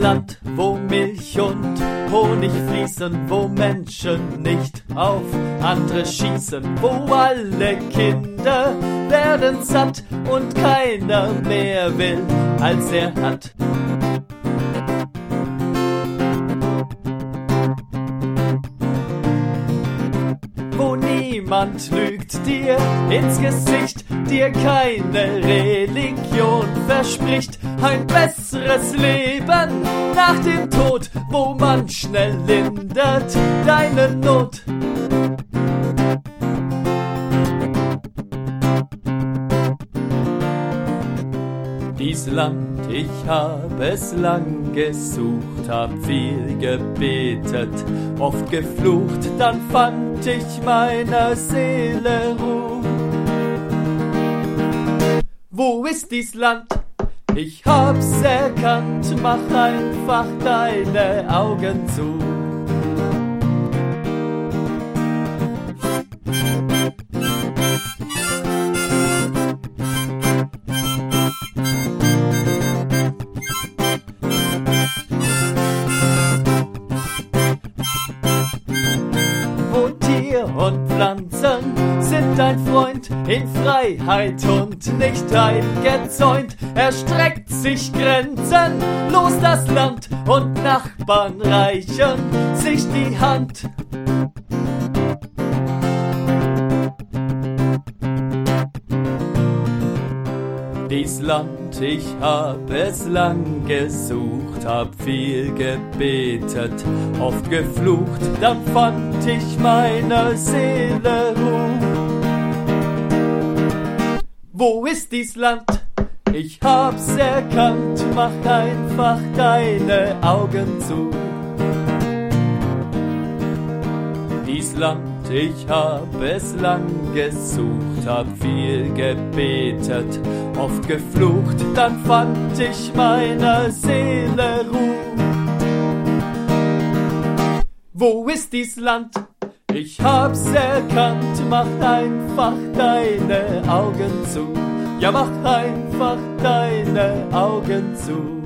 Land, wo Milch und Honig fließen, wo Menschen nicht auf andere schießen, wo alle Kinder werden satt und keiner mehr will, als er hat. Niemand lügt dir ins Gesicht, dir keine Religion verspricht, ein besseres Leben nach dem Tod, wo man schnell lindert deine Not. Dies Land, ich hab es lang gesucht, hab viel gebetet, oft geflucht, dann fand ich meiner Seele Ruhe. Wo ist dies Land? Ich hab's erkannt, mach einfach deine Augen zu. Tier und Pflanzen sind dein Freund in Freiheit und nicht eingezäunt. Erstreckt sich Grenzen, los das Land und Nachbarn reichen sich die Hand. Land, ich hab es lang gesucht, hab viel gebetet, oft geflucht, dann fand ich meiner Seele Ruhe. Wo ist dies Land? Ich hab's erkannt, mach einfach deine Augen zu. Land, ich hab es lang gesucht, hab viel gebetet, oft geflucht, dann fand ich meiner Seele Ruhe. Wo ist dies Land? Ich hab's erkannt, mach einfach deine Augen zu. Ja, mach einfach deine Augen zu.